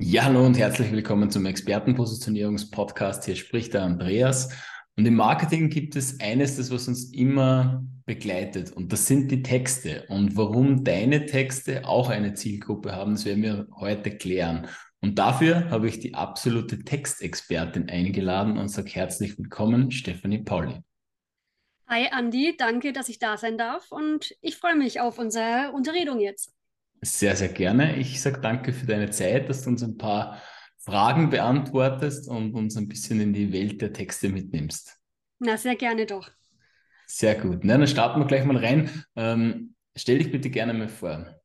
Ja, hallo und herzlich willkommen zum Expertenpositionierungspodcast. Hier spricht der Andreas. Und im Marketing gibt es eines, das was uns immer begleitet, und das sind die Texte. Und warum deine Texte auch eine Zielgruppe haben, das werden wir heute klären. Und dafür habe ich die absolute Textexpertin eingeladen und sage herzlich willkommen, Stephanie Pauli. Hi Andi, danke, dass ich da sein darf und ich freue mich auf unsere Unterredung jetzt. Sehr, sehr gerne. Ich sage danke für deine Zeit, dass du uns ein paar Fragen beantwortest und uns ein bisschen in die Welt der Texte mitnimmst. Na, sehr gerne doch. Sehr gut. Na, dann starten wir gleich mal rein. Ähm, stell dich bitte gerne mal vor.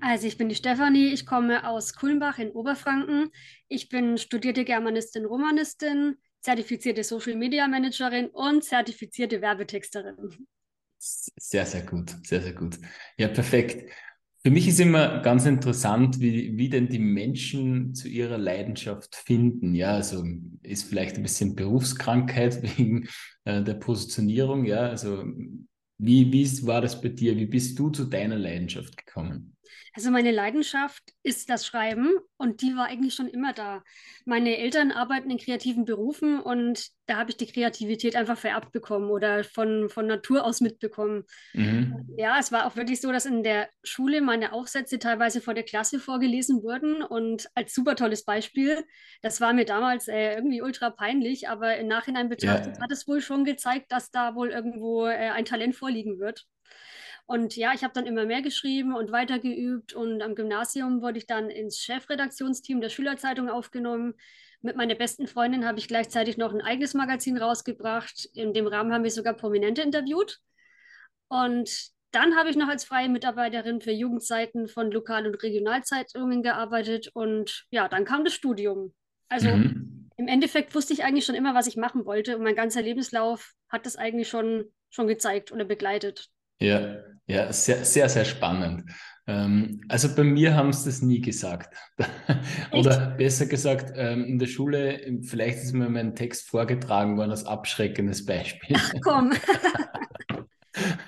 Also ich bin die Stefanie, ich komme aus Kulmbach in Oberfranken. Ich bin studierte Germanistin, Romanistin, zertifizierte Social Media Managerin und zertifizierte Werbetexterin. Sehr, sehr gut, sehr, sehr gut. Ja, perfekt. Für mich ist immer ganz interessant, wie, wie denn die Menschen zu ihrer Leidenschaft finden. Ja, also ist vielleicht ein bisschen Berufskrankheit wegen äh, der Positionierung. Ja, also wie, wie war das bei dir? Wie bist du zu deiner Leidenschaft gekommen? Also meine Leidenschaft ist das Schreiben und die war eigentlich schon immer da. Meine Eltern arbeiten in kreativen Berufen und da habe ich die Kreativität einfach vererbt bekommen oder von, von Natur aus mitbekommen. Mhm. Ja, es war auch wirklich so, dass in der Schule meine Aufsätze teilweise vor der Klasse vorgelesen wurden und als super tolles Beispiel, das war mir damals äh, irgendwie ultra peinlich, aber im Nachhinein betrachtet ja. hat es wohl schon gezeigt, dass da wohl irgendwo äh, ein Talent vorliegen wird. Und ja, ich habe dann immer mehr geschrieben und weitergeübt und am Gymnasium wurde ich dann ins Chefredaktionsteam der Schülerzeitung aufgenommen. Mit meiner besten Freundin habe ich gleichzeitig noch ein eigenes Magazin rausgebracht. In dem Rahmen haben wir sogar Prominente interviewt. Und dann habe ich noch als freie Mitarbeiterin für Jugendseiten von Lokal- und Regionalzeitungen gearbeitet. Und ja, dann kam das Studium. Also mhm. im Endeffekt wusste ich eigentlich schon immer, was ich machen wollte. Und mein ganzer Lebenslauf hat das eigentlich schon, schon gezeigt oder begleitet. Ja, ja, sehr, sehr, sehr spannend. Ähm, also bei mir haben sie das nie gesagt. Oder besser gesagt, ähm, in der Schule, vielleicht ist mir mein Text vorgetragen worden als abschreckendes Beispiel. Ach, komm.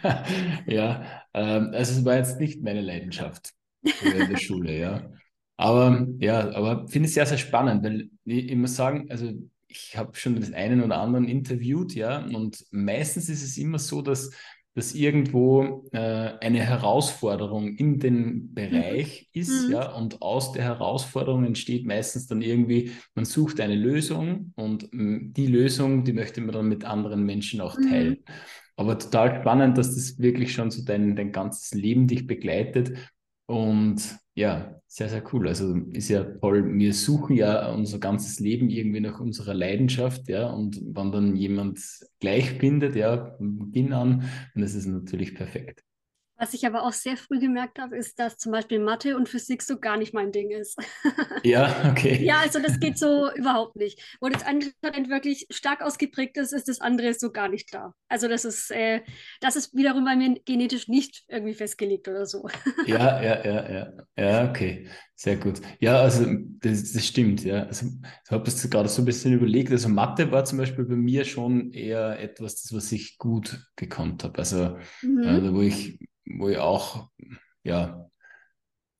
ja, ähm, also es war jetzt nicht meine Leidenschaft in der Schule, ja. Aber ja, aber finde ich sehr, sehr spannend, weil ich, muss sagen, also ich habe schon den einen oder anderen interviewt, ja, und meistens ist es immer so, dass dass irgendwo äh, eine Herausforderung in dem Bereich mhm. ist, mhm. ja, und aus der Herausforderung entsteht meistens dann irgendwie, man sucht eine Lösung und mh, mm, die Lösung, die möchte man dann mit anderen Menschen auch mhm. teilen. Mhm. Aber total spannend, dass das wirklich schon so dein, dein ganzes Leben dich begleitet und ja, sehr, sehr cool. Also ist ja toll. Wir suchen ja unser ganzes Leben irgendwie nach unserer Leidenschaft, ja. Und wenn dann jemand gleich findet, ja, von Beginn an, dann ist es natürlich perfekt. Was ich aber auch sehr früh gemerkt habe, ist, dass zum Beispiel Mathe und Physik so gar nicht mein Ding ist. Ja, okay. ja, also das geht so überhaupt nicht. Wo das eine Talent wirklich stark ausgeprägt ist, ist das andere so gar nicht da. Also das ist, äh, das ist wiederum bei mir genetisch nicht irgendwie festgelegt oder so. ja, ja, ja, ja. Ja, okay. Sehr gut. Ja, also das, das stimmt, ja. Also ich habe das gerade so ein bisschen überlegt. Also Mathe war zum Beispiel bei mir schon eher etwas, das, was ich gut gekonnt habe. Also mhm. äh, wo ich wo ich auch, ja,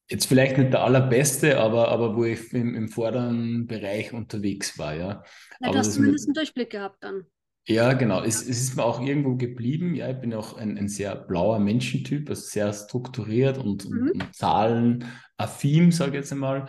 jetzt vielleicht nicht der allerbeste, aber, aber wo ich im, im vorderen Bereich unterwegs war, ja. ja du hast zumindest einen Durchblick gehabt dann. Ja, genau. Es, es ist mir auch irgendwo geblieben. Ja, ich bin auch ein, ein sehr blauer Menschentyp, also sehr strukturiert und, mhm. und zahlenaffin, sage ich jetzt einmal.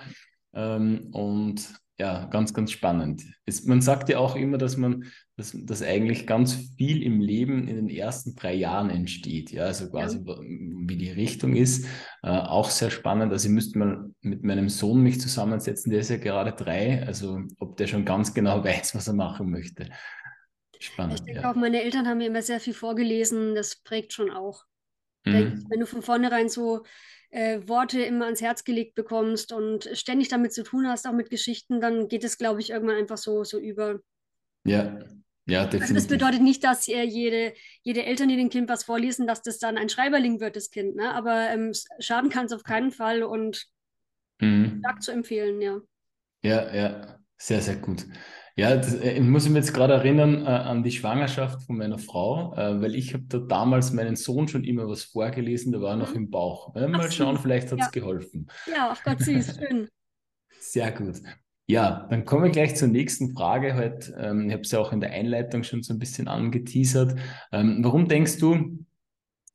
Ähm, und ja, ganz, ganz spannend. Es, man sagt ja auch immer, dass man, dass, dass eigentlich ganz viel im Leben in den ersten drei Jahren entsteht. Ja, also quasi ja. wie die Richtung ist. Äh, auch sehr spannend. Also ich müsste mal mit meinem Sohn mich zusammensetzen, der ist ja gerade drei. Also ob der schon ganz genau weiß, was er machen möchte. Spannend. Ich denke ja. auch, meine Eltern haben mir immer sehr viel vorgelesen. Das prägt schon auch. Mhm. Wenn du von vornherein so äh, Worte immer ans Herz gelegt bekommst und ständig damit zu tun hast, auch mit Geschichten, dann geht es, glaube ich, irgendwann einfach so, so über. Ja, ja, definitiv. Also das bedeutet nicht, dass äh, jede, jede Eltern, die dem Kind was vorlesen, dass das dann ein Schreiberling wird, das Kind. Ne? Aber ähm, schaden kann es auf keinen Fall und mhm. stark zu empfehlen, ja. Ja, ja, sehr, sehr gut. Ja, das, äh, ich muss mich jetzt gerade erinnern äh, an die Schwangerschaft von meiner Frau, äh, weil ich habe da damals meinen Sohn schon immer was vorgelesen, der war noch mhm. im Bauch. Ja, mal schauen, vielleicht hat es ja. geholfen. Ja, ach Gott, süß, schön. Sehr gut. Ja, dann kommen wir gleich zur nächsten Frage. Heute, ähm, ich habe es ja auch in der Einleitung schon so ein bisschen angeteasert. Ähm, warum denkst du,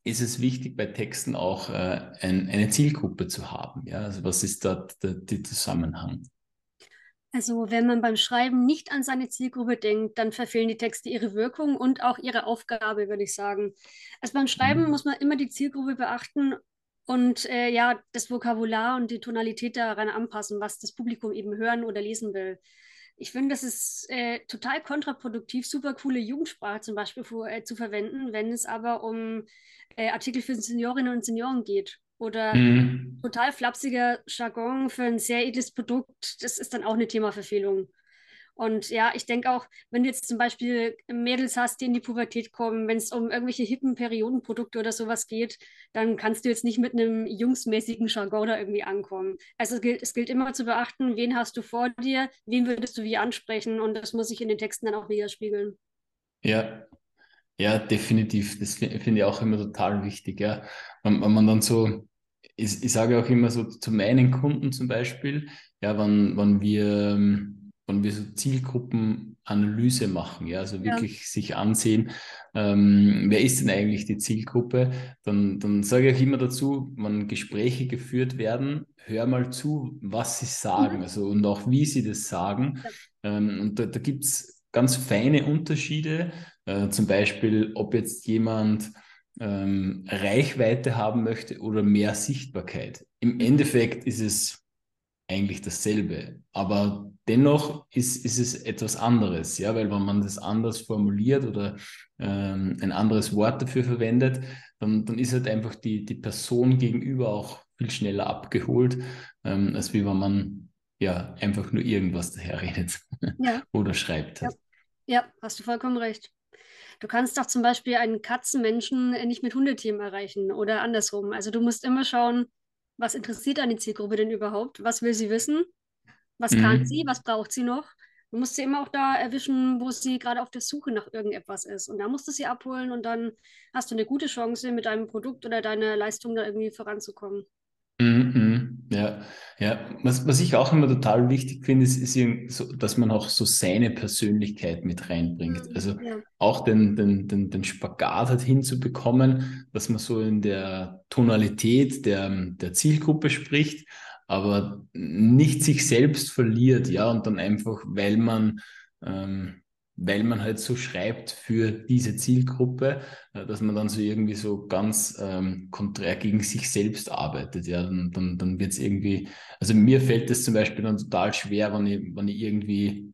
ist es wichtig, bei Texten auch äh, ein, eine Zielgruppe zu haben? Ja, also was ist dort der, der Zusammenhang? Also wenn man beim Schreiben nicht an seine Zielgruppe denkt, dann verfehlen die Texte ihre Wirkung und auch ihre Aufgabe, würde ich sagen. Also beim Schreiben mhm. muss man immer die Zielgruppe beachten und äh, ja, das Vokabular und die Tonalität daran anpassen, was das Publikum eben hören oder lesen will. Ich finde, das ist äh, total kontraproduktiv, super coole Jugendsprache zum Beispiel für, äh, zu verwenden, wenn es aber um äh, Artikel für Seniorinnen und Senioren geht oder mhm. total flapsiger Jargon für ein sehr edles Produkt, das ist dann auch eine Themaverfehlung. Und ja, ich denke auch, wenn du jetzt zum Beispiel Mädels hast, die in die Pubertät kommen, wenn es um irgendwelche hippen Periodenprodukte oder sowas geht, dann kannst du jetzt nicht mit einem jungsmäßigen Jargon da irgendwie ankommen. Also es gilt, es gilt immer zu beachten, wen hast du vor dir, wen würdest du wie ansprechen und das muss sich in den Texten dann auch widerspiegeln. Ja, ja, definitiv. Das finde ich auch immer total wichtig, ja. Wenn, wenn man dann so, ich, ich sage auch immer so zu meinen Kunden zum Beispiel, ja, wenn, wenn wir, wenn wir so Zielgruppenanalyse machen, ja, also wirklich ja. sich ansehen, ähm, wer ist denn eigentlich die Zielgruppe, dann, dann sage ich immer dazu, wenn Gespräche geführt werden, hör mal zu, was sie sagen, mhm. also und auch wie sie das sagen. Ja. Ähm, und da, da gibt es ganz feine Unterschiede äh, zum Beispiel, ob jetzt jemand ähm, Reichweite haben möchte oder mehr Sichtbarkeit. Im Endeffekt ist es eigentlich dasselbe, aber dennoch ist, ist es etwas anderes, ja, weil wenn man das anders formuliert oder ähm, ein anderes Wort dafür verwendet, dann, dann ist halt einfach die, die Person gegenüber auch viel schneller abgeholt, ähm, als wie wenn man ja einfach nur irgendwas daherredet ja. oder schreibt. Ja. ja, hast du vollkommen recht. Du kannst doch zum Beispiel einen Katzenmenschen nicht mit Hundethemen erreichen oder andersrum. Also du musst immer schauen, was interessiert eine Zielgruppe denn überhaupt? Was will sie wissen? Was mhm. kann sie? Was braucht sie noch? Du musst sie immer auch da erwischen, wo sie gerade auf der Suche nach irgendetwas ist. Und da musst du sie abholen und dann hast du eine gute Chance, mit deinem Produkt oder deiner Leistung da irgendwie voranzukommen. Mhm, mhm. ja, ja. Was, was ich auch immer total wichtig finde, ist, ist so, dass man auch so seine Persönlichkeit mit reinbringt. Mhm, also ja. auch den, den, den, den Spagat halt hinzubekommen, dass man so in der Tonalität der, der Zielgruppe spricht, aber nicht sich selbst verliert, ja, und dann einfach, weil man ähm, weil man halt so schreibt für diese Zielgruppe, äh, dass man dann so irgendwie so ganz ähm, konträr gegen sich selbst arbeitet. Ja, dann, dann, dann wird es irgendwie, also mir fällt es zum Beispiel dann total schwer, wenn ich, wenn ich irgendwie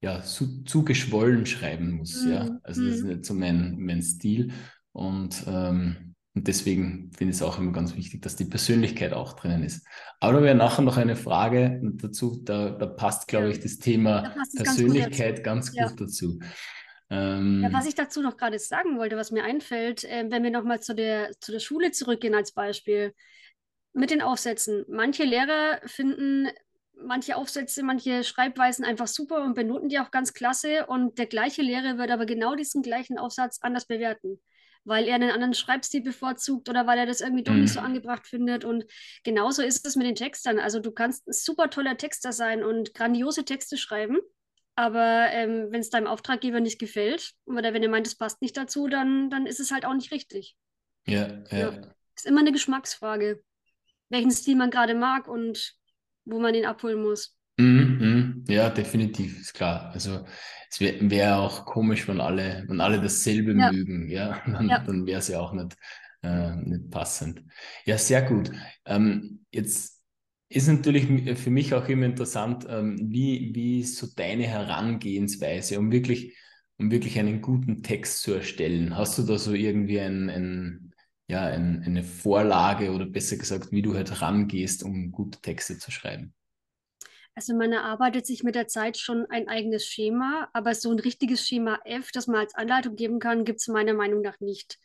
ja, zu, zu geschwollen schreiben muss. Mhm. Ja, also das ist mhm. nicht so mein, mein Stil. Und ähm, und deswegen finde ich es auch immer ganz wichtig, dass die Persönlichkeit auch drinnen ist. Aber wir nachher noch eine Frage dazu, da, da passt, glaube ich, das Thema da Persönlichkeit ganz gut, ganz gut ja. dazu. Ähm, ja, was ich dazu noch gerade sagen wollte, was mir einfällt, äh, wenn wir nochmal zu der, zu der Schule zurückgehen als Beispiel, mit den Aufsätzen. Manche Lehrer finden manche Aufsätze, manche Schreibweisen einfach super und benoten die auch ganz klasse und der gleiche Lehrer wird aber genau diesen gleichen Aufsatz anders bewerten weil er einen anderen Schreibstil bevorzugt oder weil er das irgendwie doch mhm. nicht so mhm. angebracht findet. Und genauso ist es mit den Textern. Also du kannst ein super toller Texter sein und grandiose Texte schreiben. Aber ähm, wenn es deinem Auftraggeber nicht gefällt oder wenn er meint, es passt nicht dazu, dann, dann ist es halt auch nicht richtig. Ja, ja. ja. Ist immer eine Geschmacksfrage, welchen Stil man gerade mag und wo man ihn abholen muss. Mm, mm, ja, definitiv, ist klar. Also es wäre wär auch komisch, wenn alle, wenn alle dasselbe ja. mögen, ja, dann, ja. dann wäre es ja auch nicht, äh, nicht passend. Ja, sehr gut. Ähm, jetzt ist natürlich für mich auch immer interessant, ähm, wie, wie ist so deine Herangehensweise, um wirklich, um wirklich einen guten Text zu erstellen. Hast du da so irgendwie ein, ein ja, ein, eine Vorlage oder besser gesagt, wie du halt rangehst, um gute Texte zu schreiben? Also man erarbeitet sich mit der Zeit schon ein eigenes Schema, aber so ein richtiges Schema F, das man als Anleitung geben kann, gibt es meiner Meinung nach nicht.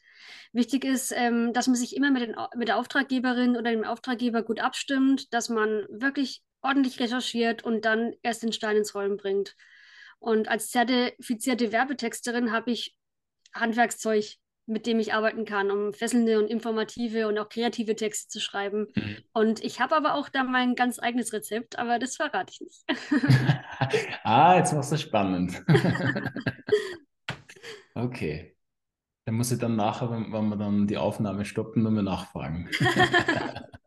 Wichtig ist, ähm, dass man sich immer mit, den, mit der Auftraggeberin oder dem Auftraggeber gut abstimmt, dass man wirklich ordentlich recherchiert und dann erst den Stein ins Rollen bringt. Und als zertifizierte Werbetexterin habe ich Handwerkszeug mit dem ich arbeiten kann, um fesselnde und informative und auch kreative Texte zu schreiben. Mhm. Und ich habe aber auch da mein ganz eigenes Rezept, aber das verrate ich nicht. ah, jetzt machst du spannend. okay. Dann muss ich dann nachher, wenn, wenn wir dann die Aufnahme stoppen, nochmal nachfragen.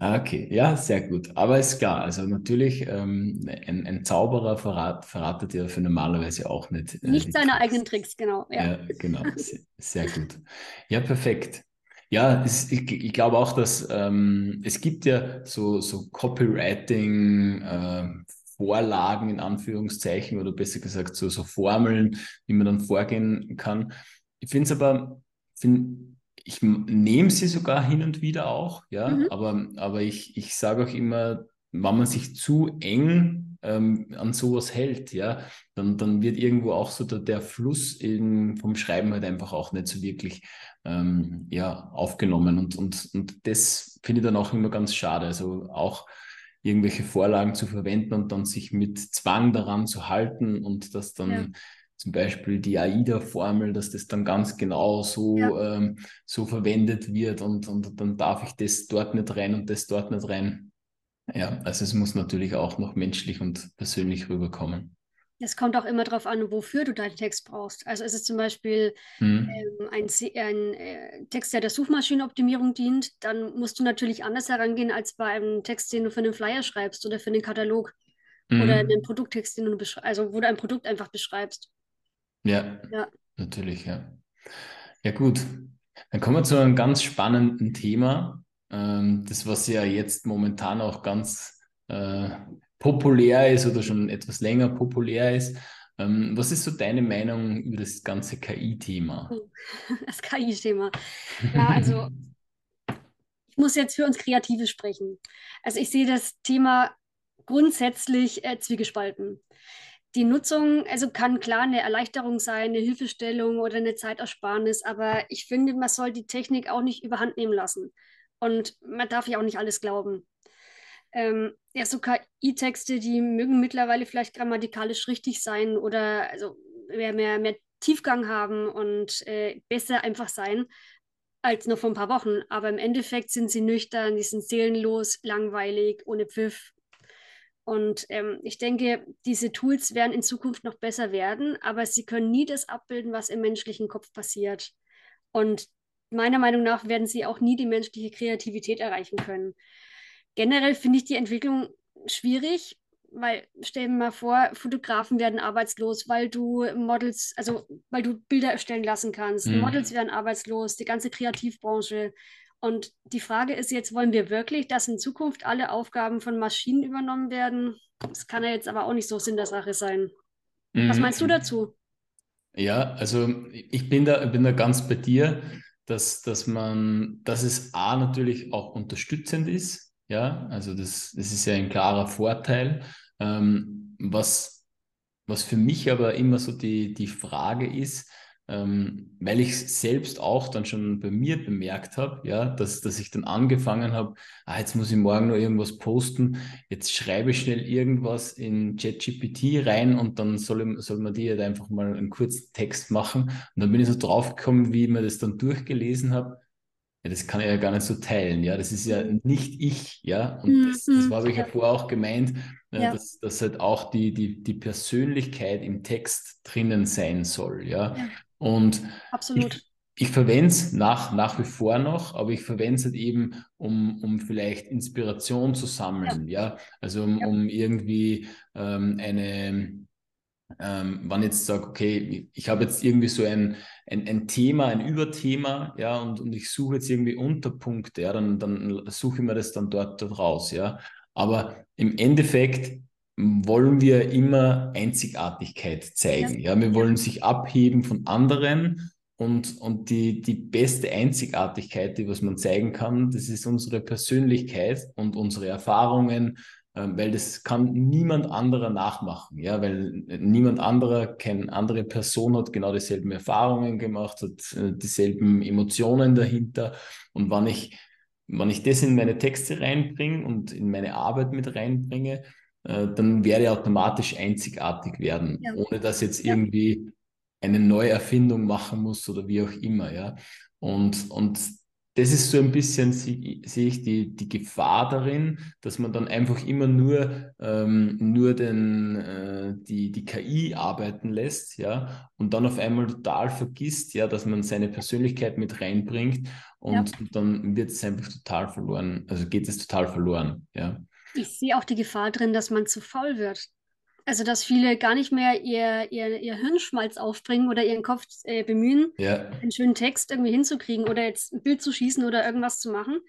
Okay, ja, sehr gut. Aber ist klar, also natürlich, ähm, ein, ein Zauberer verrat, verratet ja für normalerweise auch nicht. Äh, nicht seine Tricks. eigenen Tricks, genau. Ja, ja genau. Sehr, sehr, gut. Ja, perfekt. Ja, es, ich, ich glaube auch, dass ähm, es gibt ja so, so Copywriting, äh, Vorlagen in Anführungszeichen oder besser gesagt so, so Formeln, wie man dann vorgehen kann. Ich finde es aber, find, ich nehme sie sogar hin und wieder auch, ja, mhm. aber, aber ich, ich sage auch immer, wenn man sich zu eng ähm, an sowas hält, ja, dann, dann wird irgendwo auch so der, der Fluss in, vom Schreiben halt einfach auch nicht so wirklich ähm, ja, aufgenommen. Und, und, und das finde ich dann auch immer ganz schade. Also auch irgendwelche Vorlagen zu verwenden und dann sich mit Zwang daran zu halten und das dann zum Beispiel die AIDA-Formel, dass das dann ganz genau so, ja. ähm, so verwendet wird und, und dann darf ich das dort nicht rein und das dort nicht rein. Ja, also es muss natürlich auch noch menschlich und persönlich rüberkommen. Es kommt auch immer darauf an, wofür du deinen Text brauchst. Also ist es zum Beispiel hm. ähm, ein, ein äh, Text, der der Suchmaschinenoptimierung dient, dann musst du natürlich anders herangehen als bei einem Text, den du für einen Flyer schreibst oder für einen Katalog hm. oder einen Produkttext, den du also wo du ein Produkt einfach beschreibst. Ja, ja, natürlich, ja. Ja, gut. Dann kommen wir zu einem ganz spannenden Thema. Ähm, das, was ja jetzt momentan auch ganz äh, populär ist oder schon etwas länger populär ist. Ähm, was ist so deine Meinung über das ganze KI-Thema? Oh, das KI-Thema. Ja, also ich muss jetzt für uns Kreative sprechen. Also ich sehe das Thema grundsätzlich äh, zwiegespalten die Nutzung, also kann klar eine Erleichterung sein, eine Hilfestellung oder eine Zeitersparnis, aber ich finde, man soll die Technik auch nicht überhand nehmen lassen. Und man darf ja auch nicht alles glauben. Ähm, ja, so KI-Texte, die mögen mittlerweile vielleicht grammatikalisch richtig sein oder also mehr, mehr, mehr Tiefgang haben und äh, besser einfach sein als noch vor ein paar Wochen. Aber im Endeffekt sind sie nüchtern, die sind seelenlos, langweilig, ohne Pfiff und ähm, ich denke, diese Tools werden in Zukunft noch besser werden, aber sie können nie das abbilden, was im menschlichen Kopf passiert. Und meiner Meinung nach werden sie auch nie die menschliche Kreativität erreichen können. Generell finde ich die Entwicklung schwierig, weil stell dir mal vor, Fotografen werden arbeitslos, weil du Models, also weil du Bilder erstellen lassen kannst. Mhm. Models werden arbeitslos, die ganze Kreativbranche. Und die Frage ist jetzt, wollen wir wirklich, dass in Zukunft alle Aufgaben von Maschinen übernommen werden? Das kann ja jetzt aber auch nicht so Sinn der Sache sein. Mhm. Was meinst du dazu? Ja, also ich bin da, bin da ganz bei dir, dass, dass man, dass es A natürlich auch unterstützend ist. Ja, also das, das ist ja ein klarer Vorteil. Ähm, was, was für mich aber immer so die, die Frage ist, ähm, weil ich selbst auch dann schon bei mir bemerkt habe, ja, dass, dass ich dann angefangen habe, ah, jetzt muss ich morgen noch irgendwas posten, jetzt schreibe ich schnell irgendwas in ChatGPT rein und dann soll, soll man die halt einfach mal einen kurzen Text machen. Und dann bin ich so draufgekommen, wie ich mir das dann durchgelesen habe. Ja, das kann ich ja gar nicht so teilen, ja, das ist ja nicht ich, ja, und das, das mhm. habe ich ja vorher auch gemeint, äh, ja. dass, dass halt auch die, die, die Persönlichkeit im Text drinnen sein soll, ja. ja. Und Absolut. ich, ich verwende es nach, nach wie vor noch, aber ich verwende es halt eben, um, um vielleicht Inspiration zu sammeln, ja. ja? Also um, ja. um irgendwie ähm, eine, ähm, wann jetzt sage, okay, ich habe jetzt irgendwie so ein, ein, ein Thema, ein Überthema, ja, und, und ich suche jetzt irgendwie Unterpunkte, ja, dann, dann suche ich mir das dann dort, dort raus, ja. Aber im Endeffekt wollen wir immer Einzigartigkeit zeigen. Ja, ja? wir wollen sich abheben von anderen und, und die, die beste Einzigartigkeit, die was man zeigen kann, das ist unsere Persönlichkeit und unsere Erfahrungen, äh, weil das kann niemand anderer nachmachen, ja, weil niemand anderer, keine andere Person hat genau dieselben Erfahrungen gemacht, hat äh, dieselben Emotionen dahinter. Und wenn ich, wenn ich das in meine Texte reinbringe und in meine Arbeit mit reinbringe, dann werde ich automatisch einzigartig werden, ja. ohne dass jetzt irgendwie eine Neuerfindung machen muss oder wie auch immer, ja. Und, und das ist so ein bisschen, sehe seh ich die, die Gefahr darin, dass man dann einfach immer nur, ähm, nur den, äh, die, die KI arbeiten lässt, ja, und dann auf einmal total vergisst, ja, dass man seine Persönlichkeit mit reinbringt und, ja. und dann wird es einfach total verloren, also geht es total verloren, ja. Ich sehe auch die Gefahr drin, dass man zu faul wird. Also, dass viele gar nicht mehr ihr, ihr, ihr Hirnschmalz aufbringen oder ihren Kopf äh, bemühen, ja. einen schönen Text irgendwie hinzukriegen oder jetzt ein Bild zu schießen oder irgendwas zu machen.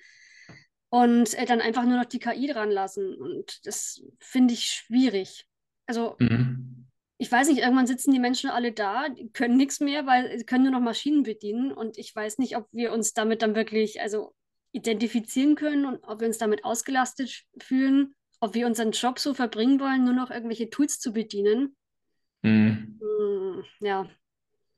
Und äh, dann einfach nur noch die KI dran lassen. Und das finde ich schwierig. Also, mhm. ich weiß nicht, irgendwann sitzen die Menschen alle da, die können nichts mehr, weil sie können nur noch Maschinen bedienen. Und ich weiß nicht, ob wir uns damit dann wirklich also identifizieren können und ob wir uns damit ausgelastet fühlen ob wir unseren Job so verbringen wollen, nur noch irgendwelche Tools zu bedienen. Mhm. Hm, ja.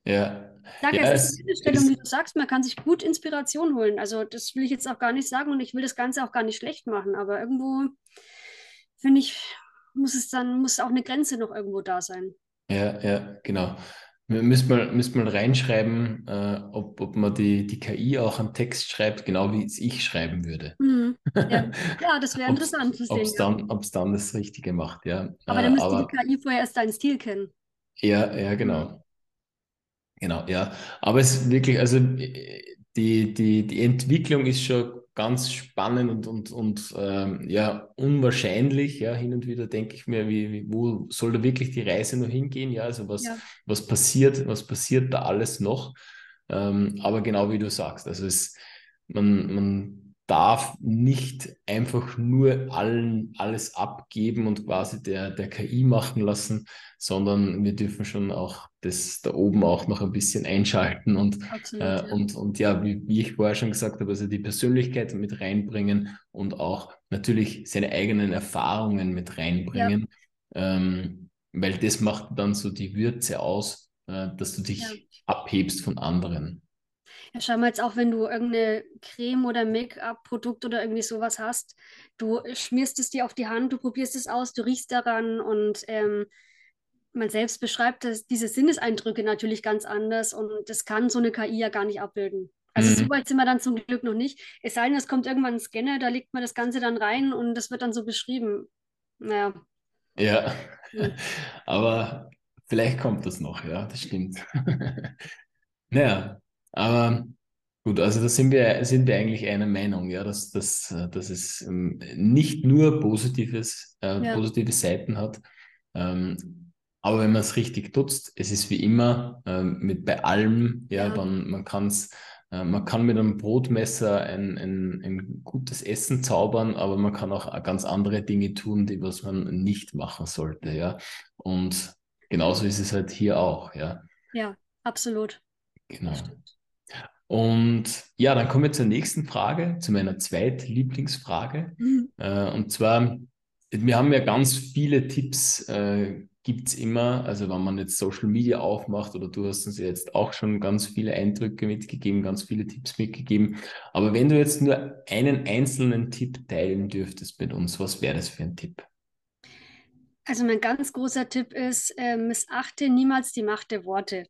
Ja. Sag ja, es ist eine Stellung, wie du sagst, man kann sich gut Inspiration holen. Also das will ich jetzt auch gar nicht sagen und ich will das Ganze auch gar nicht schlecht machen, aber irgendwo finde ich, muss es dann, muss auch eine Grenze noch irgendwo da sein. Ja, ja, genau. Müsste man, müsste man reinschreiben, äh, ob, ob man die, die KI auch einen Text schreibt, genau wie es ich schreiben würde. Mhm. Ja. ja. das wäre interessant zu sehen. Ob es dann, ja. dann das Richtige macht, ja. Aber äh, dann müsste aber, die KI vorher erst deinen Stil kennen. Ja, ja, genau. Genau, ja. Aber es ist wirklich, also äh, die, die, die Entwicklung ist schon ganz spannend und, und, und ähm, ja, unwahrscheinlich. Ja, hin und wieder denke ich mir, wie, wie, wo soll da wirklich die Reise noch hingehen? Ja, also was, ja. was passiert, was passiert da alles noch? Ähm, aber genau wie du sagst, also es, man, man darf nicht einfach nur allen alles abgeben und quasi der, der KI machen lassen, sondern wir dürfen schon auch das da oben auch noch ein bisschen einschalten und, äh, ja. und, und ja, wie, wie ich vorher schon gesagt habe, also die Persönlichkeit mit reinbringen und auch natürlich seine eigenen Erfahrungen mit reinbringen, ja. ähm, weil das macht dann so die Würze aus, äh, dass du dich ja. abhebst von anderen. Ja, schau mal jetzt auch, wenn du irgendeine Creme oder Make-up-Produkt oder irgendwie sowas hast, du schmierst es dir auf die Hand, du probierst es aus, du riechst daran und ähm, man selbst beschreibt das, diese Sinneseindrücke natürlich ganz anders und das kann so eine KI ja gar nicht abbilden. Also mhm. so weit sind wir dann zum Glück noch nicht. Es sei denn, es kommt irgendwann ein Scanner, da legt man das Ganze dann rein und das wird dann so beschrieben. Naja. Ja, mhm. aber vielleicht kommt das noch, ja, das stimmt. naja, aber gut, also da sind wir, sind wir eigentlich einer Meinung, ja, dass, dass, dass es ähm, nicht nur Positives, äh, ja. positive Seiten hat. Ähm, aber wenn man es richtig nutzt, es ist wie immer ähm, mit bei allem, ja, ja. dann man kann es äh, man kann mit einem Brotmesser ein, ein, ein gutes Essen zaubern, aber man kann auch ganz andere Dinge tun, die was man nicht machen sollte, ja. Und genauso ist es halt hier auch, ja. Ja, absolut. Genau. Und ja, dann kommen wir zur nächsten Frage, zu meiner zweitlieblingsfrage. Mhm. Äh, und zwar, wir haben ja ganz viele Tipps, äh, gibt es immer, also wenn man jetzt Social Media aufmacht oder du hast uns jetzt auch schon ganz viele Eindrücke mitgegeben, ganz viele Tipps mitgegeben. Aber wenn du jetzt nur einen einzelnen Tipp teilen dürftest mit uns, was wäre das für ein Tipp? Also mein ganz großer Tipp ist, äh, missachte niemals die Macht der Worte.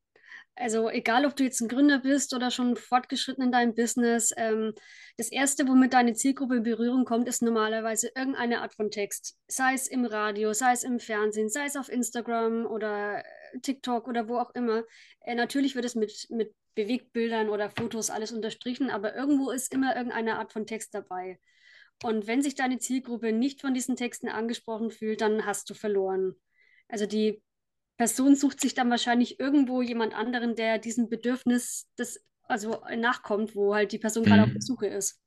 Also egal, ob du jetzt ein Gründer bist oder schon fortgeschritten in deinem Business, ähm, das Erste, womit deine Zielgruppe in Berührung kommt, ist normalerweise irgendeine Art von Text. Sei es im Radio, sei es im Fernsehen, sei es auf Instagram oder TikTok oder wo auch immer. Äh, natürlich wird es mit, mit Bewegtbildern oder Fotos alles unterstrichen, aber irgendwo ist immer irgendeine Art von Text dabei. Und wenn sich deine Zielgruppe nicht von diesen Texten angesprochen fühlt, dann hast du verloren. Also die Person sucht sich dann wahrscheinlich irgendwo jemand anderen, der diesem Bedürfnis des, also nachkommt, wo halt die Person mhm. gerade auf der Suche ist.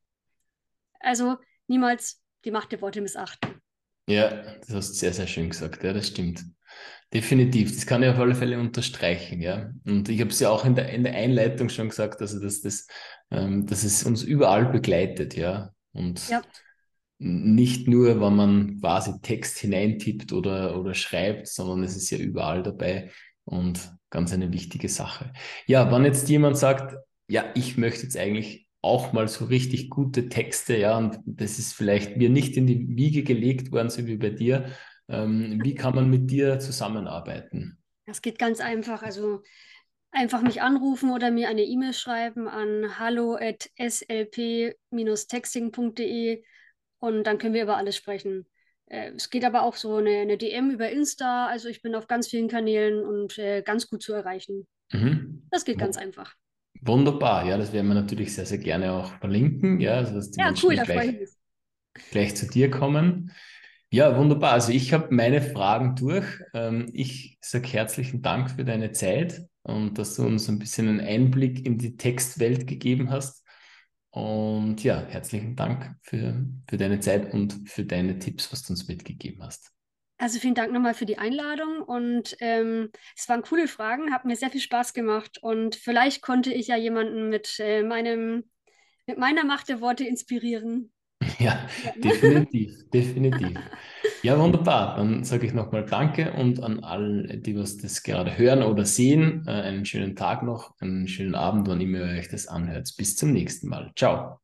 Also niemals die Macht der Worte missachten. Ja, das hast du sehr, sehr schön gesagt. Ja, das stimmt. Definitiv. Das kann ich auf alle Fälle unterstreichen. Ja. Und ich habe es ja auch in der, in der Einleitung schon gesagt, also dass, das, ähm, dass es uns überall begleitet. Ja. Und ja nicht nur, wenn man quasi Text hineintippt oder, oder schreibt, sondern es ist ja überall dabei und ganz eine wichtige Sache. Ja, wenn jetzt jemand sagt, ja, ich möchte jetzt eigentlich auch mal so richtig gute Texte, ja, und das ist vielleicht mir nicht in die Wiege gelegt worden, so wie bei dir. Ähm, wie kann man mit dir zusammenarbeiten? Das geht ganz einfach. Also einfach mich anrufen oder mir eine E-Mail schreiben an hallo.slp-texting.de und dann können wir über alles sprechen. Äh, es geht aber auch so eine, eine, DM über Insta, also ich bin auf ganz vielen Kanälen und äh, ganz gut zu erreichen. Mhm. Das geht ganz einfach. Wunderbar, ja, das werden wir natürlich sehr, sehr gerne auch verlinken, ja, also dass die ja, Menschen cool, gleich, gleich zu dir kommen. Ja, wunderbar. Also ich habe meine Fragen durch. Ähm, ich sage herzlichen Dank für deine Zeit und dass du uns ein bisschen einen Einblick in die Textwelt gegeben hast. Und ja, herzlichen Dank für, für deine Zeit und für deine Tipps, was du uns mitgegeben hast. Also vielen Dank nochmal für die Einladung und ähm, es waren coole Fragen, hat mir sehr viel Spaß gemacht und vielleicht konnte ich ja jemanden mit äh, meinem mit meiner Macht der Worte inspirieren. Ja, definitiv, definitiv. Ja, wunderbar. Dann sage ich nochmal Danke und an alle, die was das gerade hören oder sehen, äh, einen schönen Tag noch, einen schönen Abend, wann immer ihr euch das anhört. Bis zum nächsten Mal. Ciao.